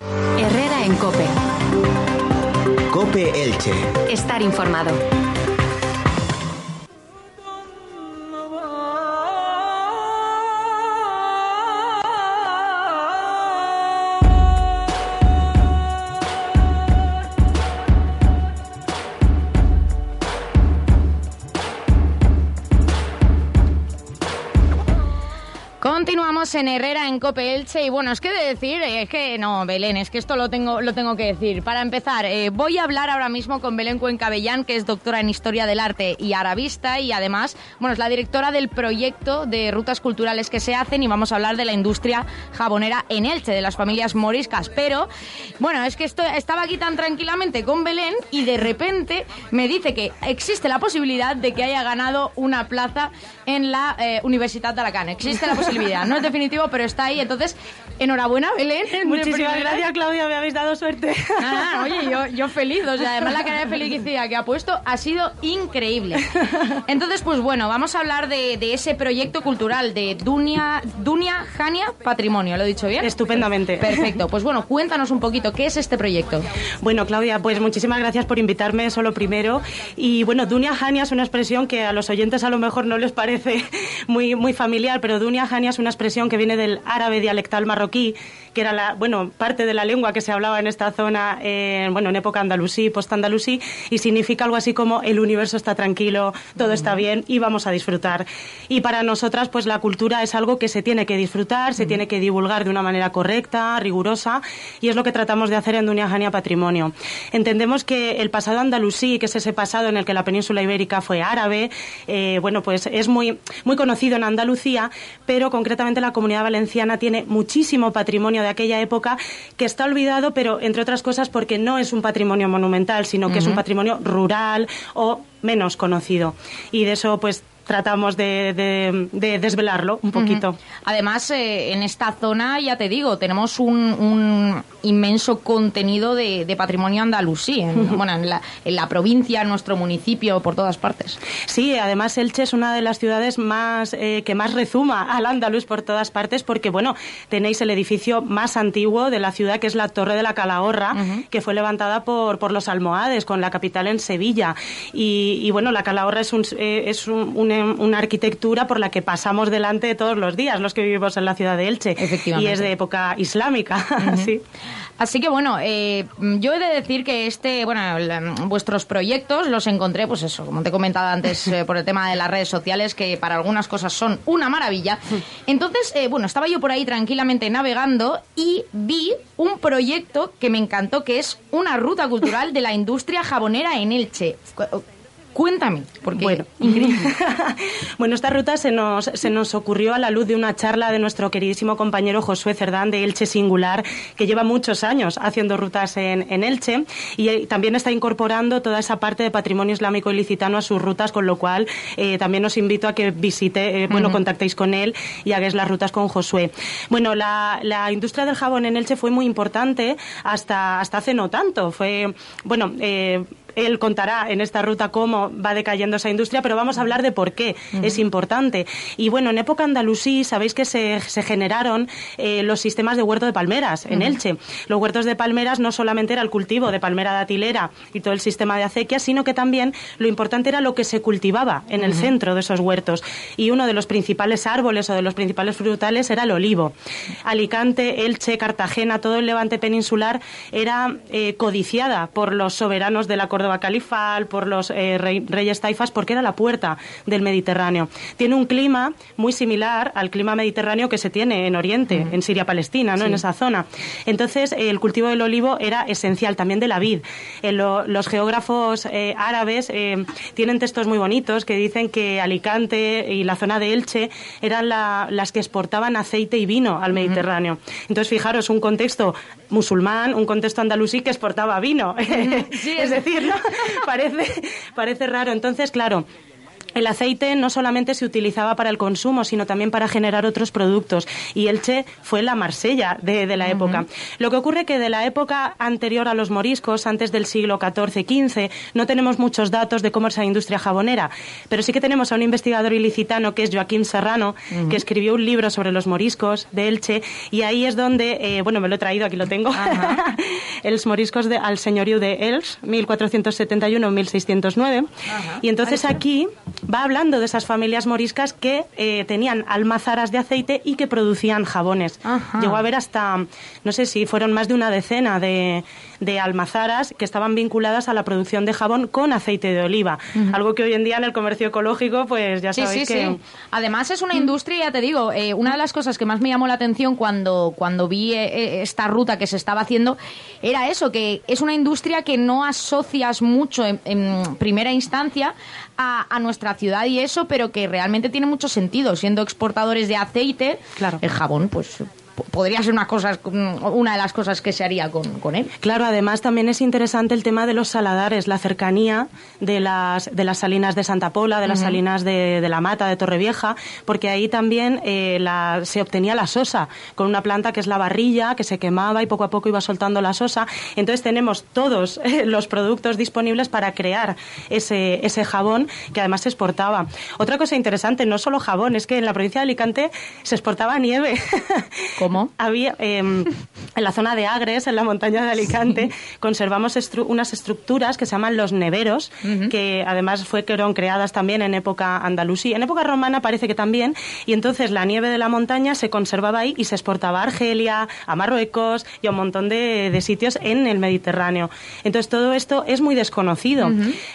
Herrera en Cope. Cope Elche. Estar informado. En Herrera, en Cope Elche. Y bueno, es que de decir, eh, es que no, Belén, es que esto lo tengo, lo tengo que decir. Para empezar, eh, voy a hablar ahora mismo con Belén Cuencabellán, que es doctora en Historia del Arte y Arabista, y además, bueno, es la directora del proyecto de rutas culturales que se hacen, y vamos a hablar de la industria jabonera en Elche, de las familias moriscas. Pero, bueno, es que esto, estaba aquí tan tranquilamente con Belén, y de repente me dice que existe la posibilidad de que haya ganado una plaza en la eh, Universidad de Alacant. Existe la posibilidad. No es definitivo, pero está ahí. Entonces, enhorabuena, Belén. Muchísimas gracias, Claudia. Me habéis dado suerte. Ah, oye, yo, yo feliz. O sea, además la cara de felicidad que ha puesto ha sido increíble. Entonces, pues bueno, vamos a hablar de, de ese proyecto cultural de Dunia, Dunia Jania Patrimonio. ¿Lo he dicho bien? Estupendamente. Perfecto. Pues bueno, cuéntanos un poquito, ¿qué es este proyecto? Bueno, Claudia, pues muchísimas gracias por invitarme, solo primero. Y bueno, Dunia Jania es una expresión que a los oyentes a lo mejor no les parece muy, muy familiar, pero Dunia Jania es una expresión que viene del árabe dialectal marroquí, que era la, bueno, parte de la lengua que se hablaba en esta zona, eh, bueno, en época andalusí, post-andalusí, y significa algo así como el universo está tranquilo, todo está bien y vamos a disfrutar. Y para nosotras, pues la cultura es algo que se tiene que disfrutar, se tiene que divulgar de una manera correcta, rigurosa, y es lo que tratamos de hacer en Dunia Jania Patrimonio. Entendemos que el pasado andalusí, que es ese pasado en el que la península ibérica fue árabe, eh, bueno, pues es muy, muy conocido en Andalucía, pero concretamente la comunidad valenciana tiene muchísimo patrimonio de aquella época que está olvidado, pero entre otras cosas porque no es un patrimonio monumental, sino que es un patrimonio rural o menos conocido. Y de eso, pues tratamos de, de, de desvelarlo un poquito. Además, eh, en esta zona, ya te digo, tenemos un, un inmenso contenido de, de patrimonio andalusí, en, bueno, en la, en la, provincia, en nuestro municipio, por todas partes. Sí, además Elche es una de las ciudades más eh, que más rezuma al andaluz por todas partes, porque bueno, tenéis el edificio más antiguo de la ciudad, que es la Torre de la Calahorra, uh -huh. que fue levantada por, por los almohades, con la capital en Sevilla. Y, y bueno, la Calahorra es un, eh, es un, un una arquitectura por la que pasamos delante todos los días, los que vivimos en la ciudad de Elche. Y es de época islámica. Uh -huh. sí. Así que bueno, eh, yo he de decir que este, bueno, vuestros proyectos los encontré, pues eso, como te he comentado antes, eh, por el tema de las redes sociales, que para algunas cosas son una maravilla. Entonces, eh, bueno, estaba yo por ahí tranquilamente navegando y vi un proyecto que me encantó, que es una ruta cultural de la industria jabonera en Elche. Cuéntame, porque bueno, increíble. bueno, esta ruta se nos, se nos ocurrió a la luz de una charla de nuestro queridísimo compañero Josué Cerdán de Elche Singular, que lleva muchos años haciendo rutas en, en Elche y también está incorporando toda esa parte de patrimonio islámico ilicitano a sus rutas, con lo cual eh, también os invito a que visite, eh, bueno, uh -huh. contactéis con él y hagáis las rutas con Josué. Bueno, la, la, industria del jabón en Elche fue muy importante hasta, hasta hace no tanto. Fue, bueno, eh, él contará en esta ruta cómo va decayendo esa industria, pero vamos a hablar de por qué uh -huh. es importante. Y bueno, en época andalusí, sabéis que se, se generaron eh, los sistemas de huerto de palmeras en uh -huh. Elche. Los huertos de palmeras no solamente era el cultivo de palmera datilera y todo el sistema de acequia, sino que también lo importante era lo que se cultivaba en el uh -huh. centro de esos huertos. Y uno de los principales árboles o de los principales frutales era el olivo. Alicante, Elche, Cartagena, todo el levante peninsular era eh, codiciada por los soberanos de la cordón Córdoba Califal, por los eh, reyes taifas, porque era la puerta del Mediterráneo. Tiene un clima muy similar al clima mediterráneo que se tiene en Oriente, en Siria-Palestina, ¿no? en esa zona. Entonces, el cultivo del olivo era esencial, también de la vid. los geógrafos árabes tienen textos muy bonitos que dicen que Alicante y la zona de Elche eran las que exportaban aceite y vino al Mediterráneo. Entonces, fijaros, un contexto musulmán, un contexto andalusí que exportaba vino. es decir, ¿no? parece, parece raro. Entonces, claro, el aceite no solamente se utilizaba para el consumo, sino también para generar otros productos. Y Elche fue la Marsella de, la época. Lo que ocurre que de la época anterior a los moriscos, antes del siglo XIV-XV, no tenemos muchos datos de cómo es la industria jabonera. Pero sí que tenemos a un investigador ilicitano que es Joaquín Serrano, que escribió un libro sobre los moriscos de Elche. Y ahí es donde, eh, bueno, me lo he traído, aquí lo tengo, los moriscos de, al señorío de Els, 1471-1609. Y entonces aquí va hablando de esas familias moriscas que eh, tenían almazaras de aceite y que producían jabones. Llegó a haber hasta, no sé si fueron más de una decena de, de almazaras que estaban vinculadas a la producción de jabón con aceite de oliva. Algo que hoy en día en el comercio ecológico, pues ya sabéis que... Sí. Además es una industria, ya te digo, eh, una de las cosas que más me llamó la atención cuando, cuando vi eh, esta ruta que se estaba haciendo era eso, que es una industria que no asocias mucho en, primera instancia a, a, nuestra ciudad y eso, pero que realmente tiene mucho sentido. Siendo exportadores de aceite, claro. el jabón, pues podría ser una, cosa, una de las cosas que se haría con, él. Claro, además también es interesante el tema de los saladares, la cercanía de las, de las salinas de Santa Pola, de las salinas de, La Mata, de Torrevieja, porque ahí también eh, se obtenía la sosa, con una planta que es la barrilla, que se quemaba y poco a poco iba soltando la sosa. Entonces tenemos todos eh, los productos disponibles para crear ese, ese jabón que además se exportaba. Otra cosa interesante, no solo jabón, es que en la provincia de Alicante se exportaba nieve. Había, em, en la zona de Agres, en la montaña de Alicante, conservamos unas estructuras que se llaman los neveros, que además fueron creadas también en época andalusí. En época romana parece que también, y entonces la nieve de la montaña se conservaba ahí y se exportaba a Argelia, a Marruecos y a un montón de, sitios en el Mediterráneo. Entonces todo esto es muy desconocido,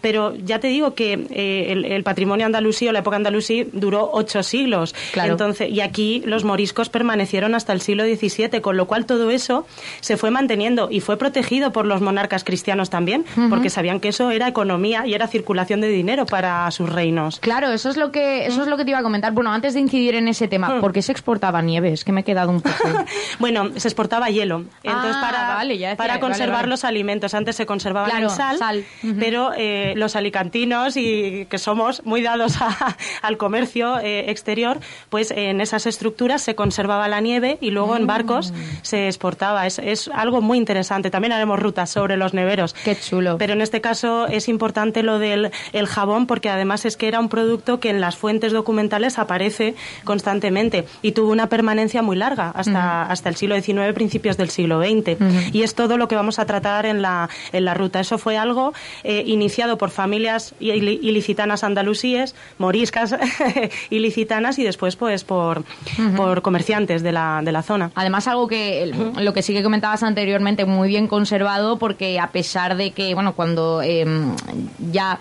pero ya te digo que eh, el, patrimonio andalusí o la época andalusí duró ocho siglos. Entonces, y aquí los moriscos permanecieron hasta el siglo XVII, con lo cual todo eso se fue manteniendo y fue protegido por los monarcas cristianos también, porque sabían que eso era economía y era circulación de dinero para sus reinos. Claro, eso es lo que eso es lo que te iba a comentar. Bueno, antes de incidir en ese tema, hmm. ¿por qué se exportaba nieve? Es que me he quedado un poco. bueno, se exportaba hielo. Entonces, ah, para, para conservar los alimentos. Antes se conservaban en sal, pero eh, los alicantinos, y que somos muy dados al comercio eh, exterior, pues en esas estructuras se conservaba la nieve y luego en barcos se exportaba. Es, es, algo muy interesante. También haremos rutas sobre los neveros. Qué chulo. Pero en este caso es importante lo del el jabón porque además es que era un producto que en las fuentes documentales aparece constantemente y tuvo una permanencia muy larga hasta, hasta el siglo XIX, principios del siglo XX. Y es todo lo que vamos a tratar en la, en la ruta. Eso fue algo eh, iniciado por familias ilicitanas andalusíes, moriscas ilicitanas y después pues por, por comerciantes de la, de la zona. Además, algo que lo que sí que comentabas anteriormente, muy bien conservado, porque a pesar de que, bueno, cuando em, ya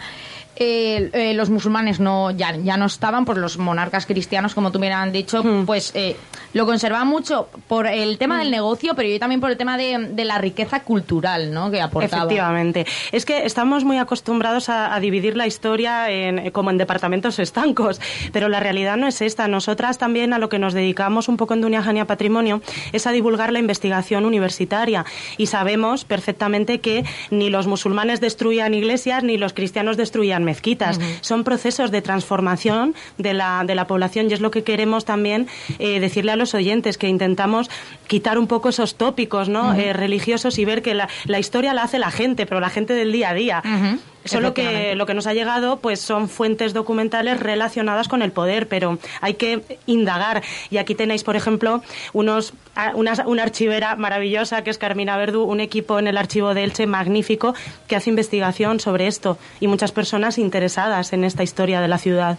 eh, eh, los musulmanes no ya, ya no estaban, pues los monarcas cristianos, como tú me han dicho, hmm. pues eh, lo conservaban mucho por el tema del hmm. negocio, pero yo también por el tema de, la riqueza cultural ¿no? que aportaba. Efectivamente. Es que estamos muy acostumbrados a, dividir la historia en, como en departamentos estancos, pero la realidad no es esta. Nosotras también a lo que nos dedicamos un poco en Jania Patrimonio es a divulgar la investigación universitaria y sabemos perfectamente que ni los musulmanes destruían iglesias ni los cristianos destruían mezquitas. Son procesos de transformación de la, de la población y es lo que queremos también eh, decirle a los oyentes, que intentamos quitar un poco esos tópicos ¿no? Eh, religiosos y ver que la, la, historia la hace la gente, pero la gente del día a día Solo que lo que nos ha llegado pues son fuentes documentales relacionadas con el poder, pero hay que indagar. Y aquí tenéis, por ejemplo, unos, una, una archivera maravillosa que es Carmina Verdu, un equipo en el archivo de Elche magnífico que hace investigación sobre esto y muchas personas interesadas en esta historia de la ciudad.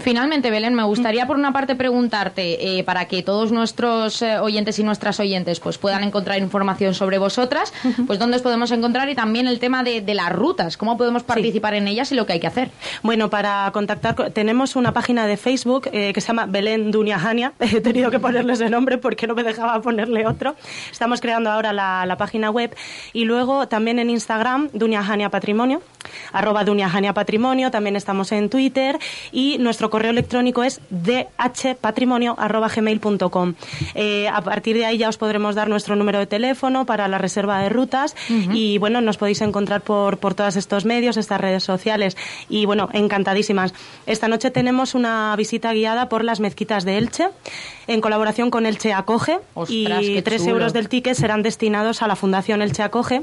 Finalmente, Belén, me gustaría por una parte preguntarte, eh, para que todos nuestros eh, oyentes y nuestras oyentes pues puedan encontrar información sobre vosotras, pues dónde os podemos encontrar y también el tema de, las rutas, cómo podemos participar en ellas y lo que hay que hacer. Bueno, para contactar, tenemos una página de Facebook eh, que se llama Belén Duniajania. He tenido que ponerle ese nombre porque no me dejaba ponerle otro. Estamos creando ahora la, la página web y luego también en Instagram, Duniajania Patrimonio arroba Duniajania Patrimonio, también estamos en Twitter y nuestro correo electrónico es dhpatrimonio arroba gmail.com. Eh, a partir de ahí ya os podremos dar nuestro número de teléfono para la reserva de rutas y bueno, nos podéis encontrar por, por todos estos medios, estas redes sociales y bueno, encantadísimas. Esta noche tenemos una visita guiada por las mezquitas de Elche en colaboración con Elche Acoge y tres euros del ticket serán destinados a la Fundación Elche Acoge,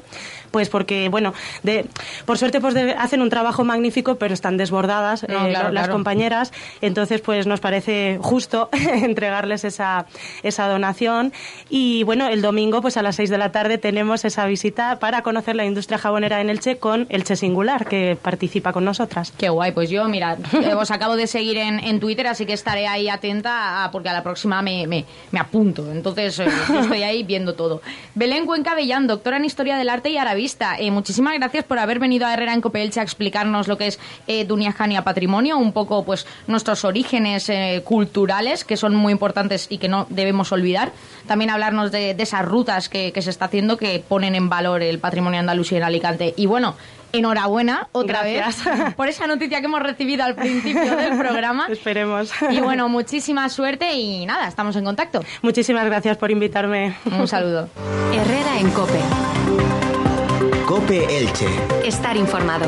pues porque bueno, de, por suerte pues hacen un trabajo magnífico, pero están desbordadas eh, las compañeras. Entonces, pues nos parece justo entregarles esa, esa donación. Y bueno, el domingo, pues a las 6 de la tarde, tenemos esa visita para conocer la industria jabonera en Elche con Elche Singular, que participa con nosotras. Qué guay, pues yo, mira, eh, os acabo de seguir en, en Twitter, así que estaré ahí atenta porque a la próxima me, me, me apunto. Entonces, eh, estoy ahí viendo todo. Belén Cuenca Bellán, doctora en Historia del Arte y Arabista. muchísimas gracias por haber venido a Herrera en Copelche a explicarnos lo que es eh, Jania Patrimonio, un poco pues nuestros orígenes eh, culturales que son muy importantes y que no debemos olvidar. También hablarnos de, esas rutas que, se está haciendo que ponen en valor el patrimonio andaluz y en Alicante. Y bueno, enhorabuena otra vez por esa noticia que hemos recibido al principio del programa. Esperemos. Y bueno, muchísima suerte y nada, estamos en contacto. Muchísimas gracias por invitarme. Un saludo. Herrera en Cope. Cope Elche. Estar informado.